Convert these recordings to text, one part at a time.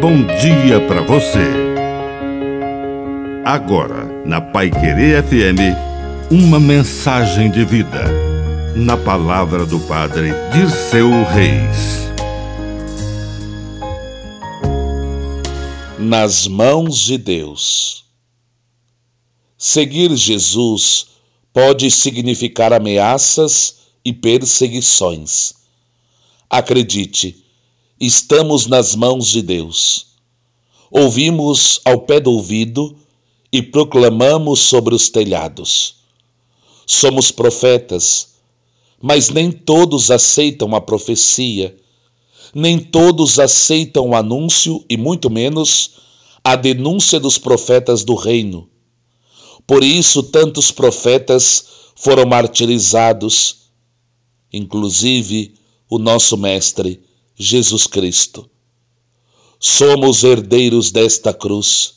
bom dia para você. Agora, na Pai Querer FM, uma mensagem de vida. Na palavra do Padre Dirceu Reis. Nas mãos de Deus. Seguir Jesus pode significar ameaças e perseguições. Acredite, estamos nas mãos de Deus. Ouvimos ao pé do ouvido e proclamamos sobre os telhados. Somos profetas, mas nem todos aceitam a profecia, nem todos aceitam o anúncio e muito menos a denúncia dos profetas do reino. Por isso, tantos profetas foram martirizados, inclusive o nosso Mestre Jesus Cristo. Somos herdeiros desta cruz,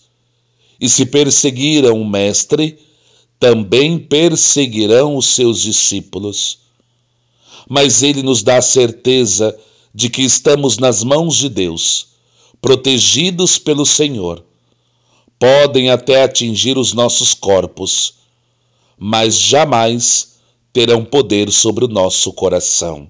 e se perseguiram o Mestre, também perseguirão os seus discípulos. Mas ele nos dá a certeza de que estamos nas mãos de Deus, protegidos pelo Senhor. Podem até atingir os nossos corpos, mas jamais terão poder sobre o nosso coração.